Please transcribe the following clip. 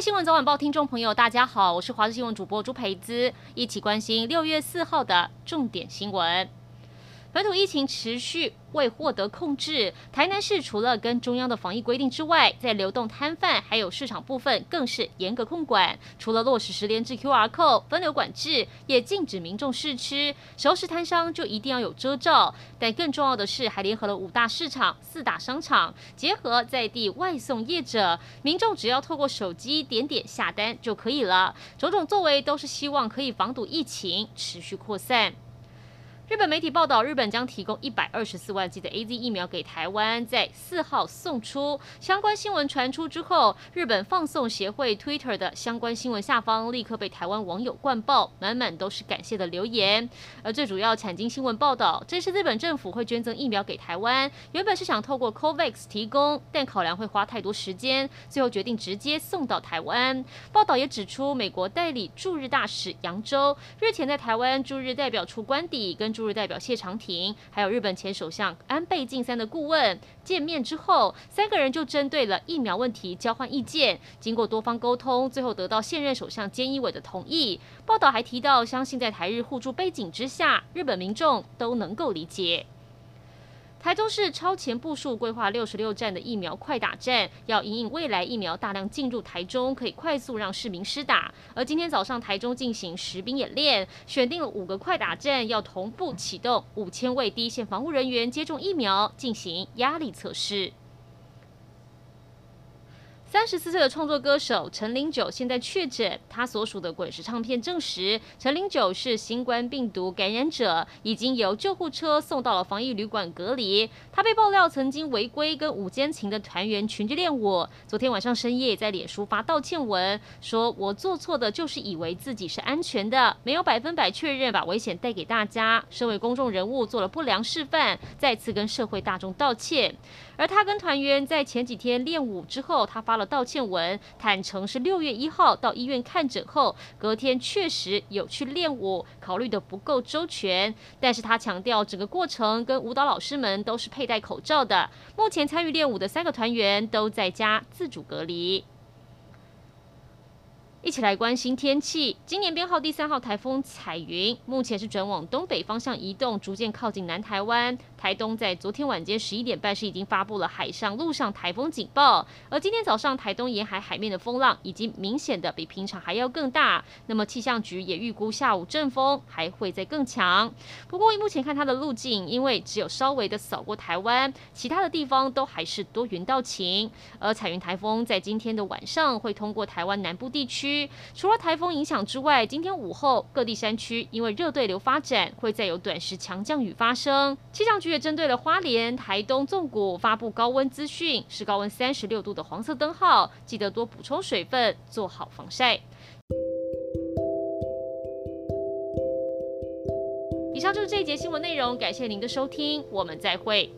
新闻早晚报听众朋友，大家好，我是华视新闻主播朱培姿，一起关心六月四号的重点新闻。本土疫情持续未获得控制，台南市除了跟中央的防疫规定之外，在流动摊贩还有市场部分更是严格控管。除了落实十连制 QR code 分流管制，也禁止民众试吃，熟食摊商就一定要有遮罩。但更重要的是，还联合了五大市场、四大商场，结合在地外送业者，民众只要透过手机点点下单就可以了。种种作为都是希望可以防堵疫情持续扩散。日本媒体报道，日本将提供一百二十四万剂的 AZ 疫苗给台湾，在四号送出。相关新闻传出之后，日本放送协会 Twitter 的相关新闻下方立刻被台湾网友灌爆，满满都是感谢的留言。而最主要，产经新闻报道，这是日本政府会捐赠疫苗给台湾，原本是想透过 COVAX 提供，但考量会花太多时间，最后决定直接送到台湾。报道也指出，美国代理驻日大使杨州日前在台湾驻日代表处官邸跟驻日代表谢长廷，还有日本前首相安倍晋三的顾问见面之后，三个人就针对了疫苗问题交换意见。经过多方沟通，最后得到现任首相菅义伟的同意。报道还提到，相信在台日互助背景之下，日本民众都能够理解。台中市超前部署规划六十六站的疫苗快打站，要引领未来疫苗大量进入台中，可以快速让市民施打。而今天早上台中进行实兵演练，选定了五个快打站，要同步启动五千位第一线防护人员接种疫苗，进行压力测试。三十四岁的创作歌手陈零九现在确诊，他所属的滚石唱片证实陈零九是新冠病毒感染者，已经由救护车送到了防疫旅馆隔离。他被爆料曾经违规跟五间情的团员群聚练舞，昨天晚上深夜在脸书发道歉文，说我做错的就是以为自己是安全的，没有百分百确认把危险带给大家。身为公众人物做了不良示范，再次跟社会大众道歉。而他跟团员在前几天练舞之后，他发了道歉文，坦承是六月一号到医院看诊后，隔天确实有去练舞，考虑得不够周全。但是他强调，整个过程跟舞蹈老师们都是佩戴口罩的。目前参与练舞的三个团员都在家自主隔离。一起来关心天气。今年编号第三号台风彩云，目前是转往东北方向移动，逐渐靠近南台湾。台东在昨天晚间十一点半是已经发布了海上、陆上台风警报，而今天早上台东沿海海面的风浪已经明显的比平常还要更大。那么气象局也预估下午阵风还会再更强。不过目前看它的路径，因为只有稍微的扫过台湾，其他的地方都还是多云到晴。而彩云台风在今天的晚上会通过台湾南部地区，除了台风影响之外，今天午后各地山区因为热对流发展，会再有短时强降雨发生。气象局。月针对了花莲、台东纵谷发布高温资讯，是高温三十六度的黄色灯号，记得多补充水分，做好防晒。以上就是这一节新闻内容，感谢您的收听，我们再会。